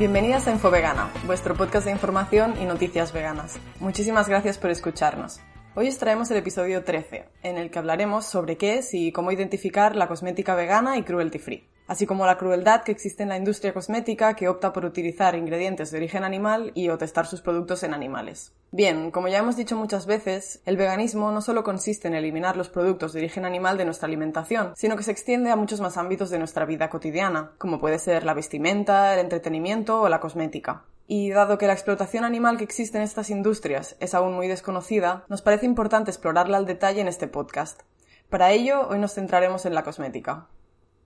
Bienvenidas a Infovegana, vuestro podcast de información y noticias veganas. Muchísimas gracias por escucharnos. Hoy os traemos el episodio 13, en el que hablaremos sobre qué es y cómo identificar la cosmética vegana y cruelty free así como la crueldad que existe en la industria cosmética que opta por utilizar ingredientes de origen animal y o testar sus productos en animales. Bien, como ya hemos dicho muchas veces, el veganismo no solo consiste en eliminar los productos de origen animal de nuestra alimentación, sino que se extiende a muchos más ámbitos de nuestra vida cotidiana, como puede ser la vestimenta, el entretenimiento o la cosmética. Y dado que la explotación animal que existe en estas industrias es aún muy desconocida, nos parece importante explorarla al detalle en este podcast. Para ello, hoy nos centraremos en la cosmética.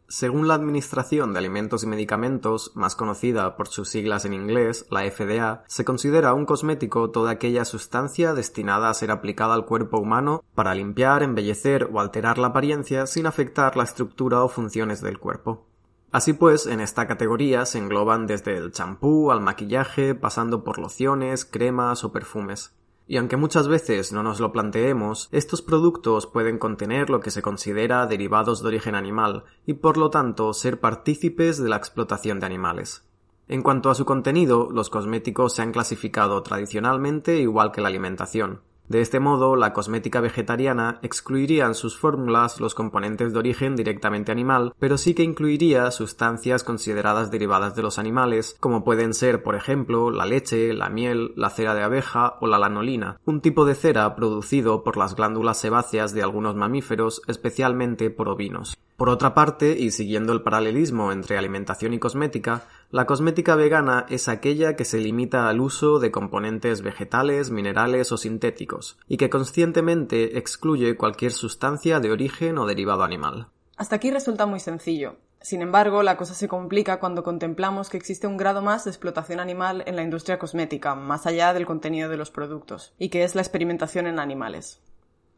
Según la Administración de Alimentos y Medicamentos, más conocida por sus siglas en inglés, la FDA, se considera un cosmético toda aquella sustancia destinada a ser aplicada al cuerpo humano para limpiar, embellecer o alterar la apariencia sin afectar la estructura o funciones del cuerpo. Así pues, en esta categoría se engloban desde el champú al maquillaje, pasando por lociones, cremas o perfumes. Y aunque muchas veces no nos lo planteemos, estos productos pueden contener lo que se considera derivados de origen animal y por lo tanto ser partícipes de la explotación de animales. En cuanto a su contenido, los cosméticos se han clasificado tradicionalmente igual que la alimentación, de este modo, la cosmética vegetariana excluiría en sus fórmulas los componentes de origen directamente animal, pero sí que incluiría sustancias consideradas derivadas de los animales, como pueden ser, por ejemplo, la leche, la miel, la cera de abeja o la lanolina, un tipo de cera producido por las glándulas sebáceas de algunos mamíferos, especialmente por ovinos. Por otra parte, y siguiendo el paralelismo entre alimentación y cosmética, la cosmética vegana es aquella que se limita al uso de componentes vegetales, minerales o sintéticos, y que conscientemente excluye cualquier sustancia de origen o derivado animal. Hasta aquí resulta muy sencillo. Sin embargo, la cosa se complica cuando contemplamos que existe un grado más de explotación animal en la industria cosmética, más allá del contenido de los productos, y que es la experimentación en animales.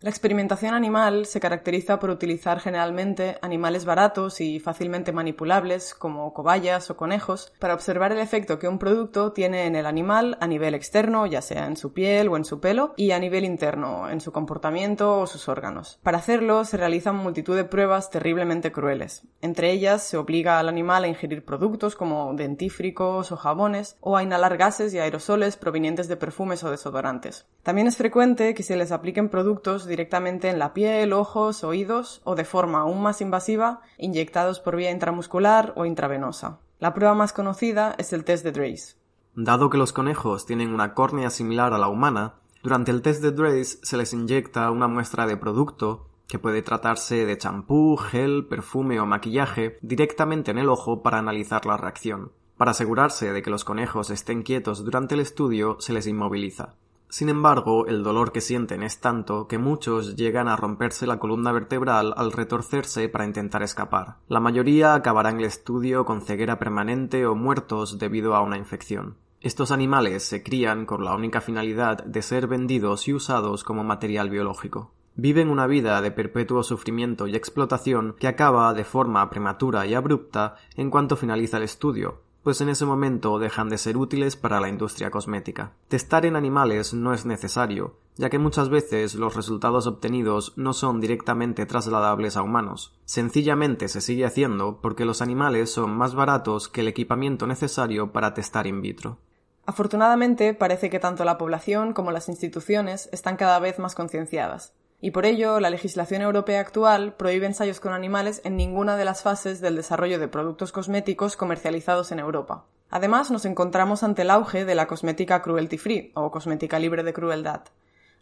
La experimentación animal se caracteriza por utilizar generalmente animales baratos y fácilmente manipulables, como cobayas o conejos, para observar el efecto que un producto tiene en el animal a nivel externo, ya sea en su piel o en su pelo, y a nivel interno, en su comportamiento o sus órganos. Para hacerlo se realizan multitud de pruebas terriblemente crueles. Entre ellas se obliga al animal a ingerir productos como dentífricos o jabones, o a inhalar gases y aerosoles provenientes de perfumes o desodorantes. También es frecuente que se les apliquen productos directamente en la piel, ojos, oídos o de forma aún más invasiva, inyectados por vía intramuscular o intravenosa. La prueba más conocida es el test de Drace. Dado que los conejos tienen una córnea similar a la humana, durante el test de Drace se les inyecta una muestra de producto que puede tratarse de champú, gel, perfume o maquillaje directamente en el ojo para analizar la reacción. Para asegurarse de que los conejos estén quietos durante el estudio, se les inmoviliza. Sin embargo, el dolor que sienten es tanto que muchos llegan a romperse la columna vertebral al retorcerse para intentar escapar. La mayoría acabarán el estudio con ceguera permanente o muertos debido a una infección. Estos animales se crían con la única finalidad de ser vendidos y usados como material biológico. Viven una vida de perpetuo sufrimiento y explotación que acaba de forma prematura y abrupta en cuanto finaliza el estudio, pues en ese momento dejan de ser útiles para la industria cosmética. Testar en animales no es necesario, ya que muchas veces los resultados obtenidos no son directamente trasladables a humanos. Sencillamente se sigue haciendo porque los animales son más baratos que el equipamiento necesario para testar in vitro. Afortunadamente, parece que tanto la población como las instituciones están cada vez más concienciadas y por ello la legislación europea actual prohíbe ensayos con animales en ninguna de las fases del desarrollo de productos cosméticos comercializados en Europa. Además, nos encontramos ante el auge de la cosmética cruelty free o cosmética libre de crueldad,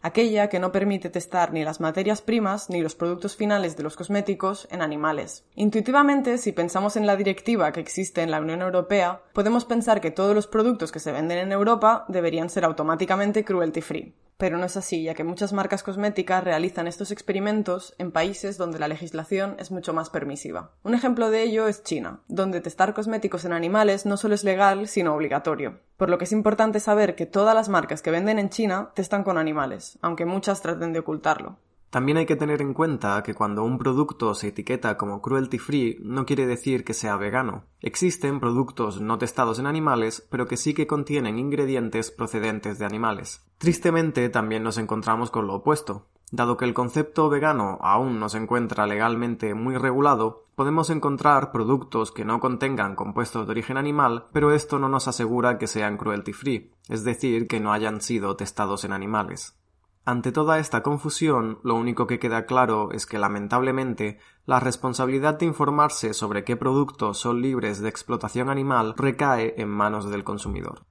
aquella que no permite testar ni las materias primas ni los productos finales de los cosméticos en animales. Intuitivamente, si pensamos en la directiva que existe en la Unión Europea, podemos pensar que todos los productos que se venden en Europa deberían ser automáticamente cruelty free. Pero no es así, ya que muchas marcas cosméticas realizan estos experimentos en países donde la legislación es mucho más permisiva. Un ejemplo de ello es China, donde testar cosméticos en animales no solo es legal, sino obligatorio. Por lo que es importante saber que todas las marcas que venden en China testan con animales, aunque muchas traten de ocultarlo. También hay que tener en cuenta que cuando un producto se etiqueta como cruelty free no quiere decir que sea vegano. Existen productos no testados en animales, pero que sí que contienen ingredientes procedentes de animales. Tristemente también nos encontramos con lo opuesto. Dado que el concepto vegano aún no se encuentra legalmente muy regulado, podemos encontrar productos que no contengan compuestos de origen animal, pero esto no nos asegura que sean cruelty free, es decir, que no hayan sido testados en animales. Ante toda esta confusión, lo único que queda claro es que lamentablemente la responsabilidad de informarse sobre qué productos son libres de explotación animal recae en manos del consumidor.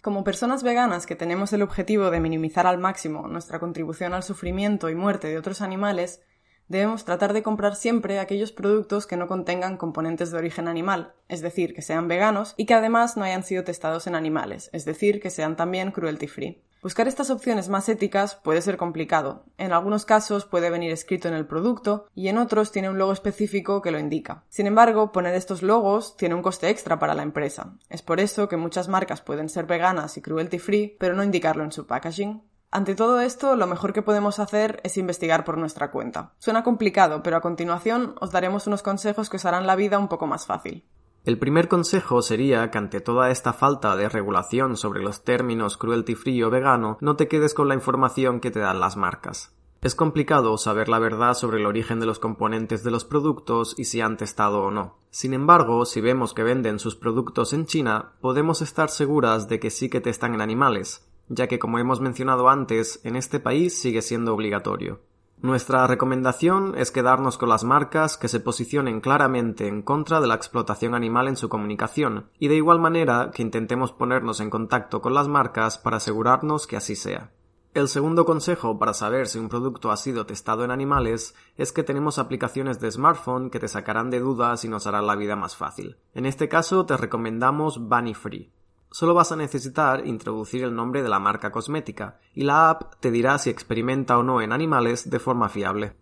Como personas veganas que tenemos el objetivo de minimizar al máximo nuestra contribución al sufrimiento y muerte de otros animales, debemos tratar de comprar siempre aquellos productos que no contengan componentes de origen animal, es decir, que sean veganos y que además no hayan sido testados en animales, es decir, que sean también cruelty free. Buscar estas opciones más éticas puede ser complicado. En algunos casos puede venir escrito en el producto y en otros tiene un logo específico que lo indica. Sin embargo, poner estos logos tiene un coste extra para la empresa. Es por eso que muchas marcas pueden ser veganas y cruelty free, pero no indicarlo en su packaging. Ante todo esto, lo mejor que podemos hacer es investigar por nuestra cuenta. Suena complicado, pero a continuación os daremos unos consejos que os harán la vida un poco más fácil. El primer consejo sería que ante toda esta falta de regulación sobre los términos cruelty free o vegano, no te quedes con la información que te dan las marcas. Es complicado saber la verdad sobre el origen de los componentes de los productos y si han testado o no. Sin embargo, si vemos que venden sus productos en China, podemos estar seguras de que sí que testan en animales, ya que como hemos mencionado antes, en este país sigue siendo obligatorio. Nuestra recomendación es quedarnos con las marcas que se posicionen claramente en contra de la explotación animal en su comunicación, y de igual manera que intentemos ponernos en contacto con las marcas para asegurarnos que así sea. El segundo consejo para saber si un producto ha sido testado en animales es que tenemos aplicaciones de smartphone que te sacarán de dudas y nos harán la vida más fácil. En este caso te recomendamos Bunny Free solo vas a necesitar introducir el nombre de la marca cosmética y la app te dirá si experimenta o no en animales de forma fiable.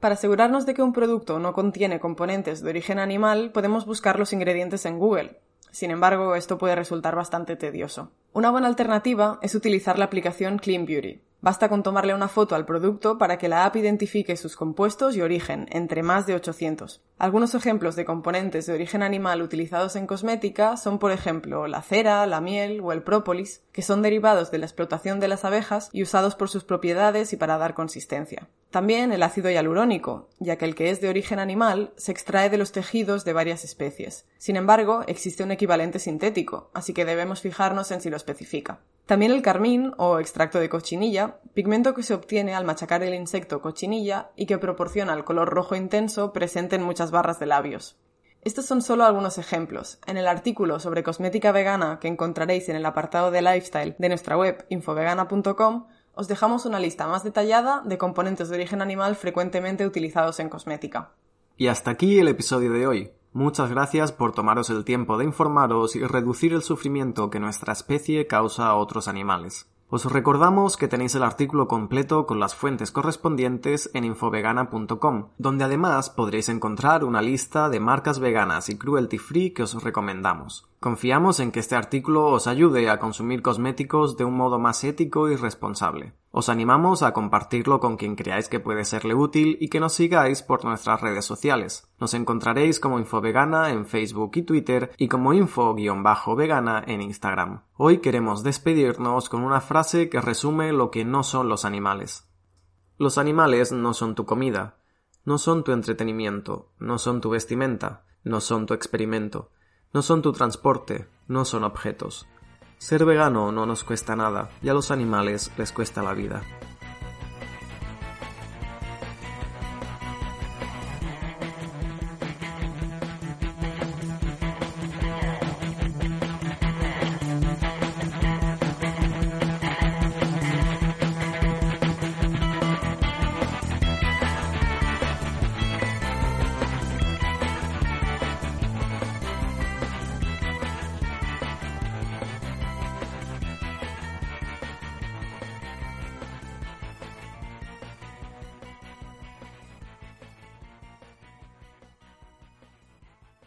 Para asegurarnos de que un producto no contiene componentes de origen animal, podemos buscar los ingredientes en Google. Sin embargo, esto puede resultar bastante tedioso. Una buena alternativa es utilizar la aplicación Clean Beauty. Basta con tomarle una foto al producto para que la app identifique sus compuestos y origen, entre más de 800. Algunos ejemplos de componentes de origen animal utilizados en cosmética son, por ejemplo, la cera, la miel o el própolis, que son derivados de la explotación de las abejas y usados por sus propiedades y para dar consistencia. También el ácido hialurónico, ya que el que es de origen animal se extrae de los tejidos de varias especies. Sin embargo, existe un equivalente sintético, así que debemos fijarnos en si lo especifica. También el carmín o extracto de cochinilla, pigmento que se obtiene al machacar el insecto cochinilla y que proporciona el color rojo intenso presente en muchas barras de labios. Estos son solo algunos ejemplos. En el artículo sobre cosmética vegana que encontraréis en el apartado de lifestyle de nuestra web infovegana.com os dejamos una lista más detallada de componentes de origen animal frecuentemente utilizados en cosmética. Y hasta aquí el episodio de hoy. Muchas gracias por tomaros el tiempo de informaros y reducir el sufrimiento que nuestra especie causa a otros animales. Os recordamos que tenéis el artículo completo con las fuentes correspondientes en infovegana.com, donde además podréis encontrar una lista de marcas veganas y cruelty free que os recomendamos. Confiamos en que este artículo os ayude a consumir cosméticos de un modo más ético y responsable. Os animamos a compartirlo con quien creáis que puede serle útil y que nos sigáis por nuestras redes sociales. Nos encontraréis como Infovegana en Facebook y Twitter y como info-vegana en Instagram. Hoy queremos despedirnos con una frase que resume lo que no son los animales. Los animales no son tu comida, no son tu entretenimiento, no son tu vestimenta, no son tu experimento, no son tu transporte, no son objetos. Ser vegano no nos cuesta nada y a los animales les cuesta la vida.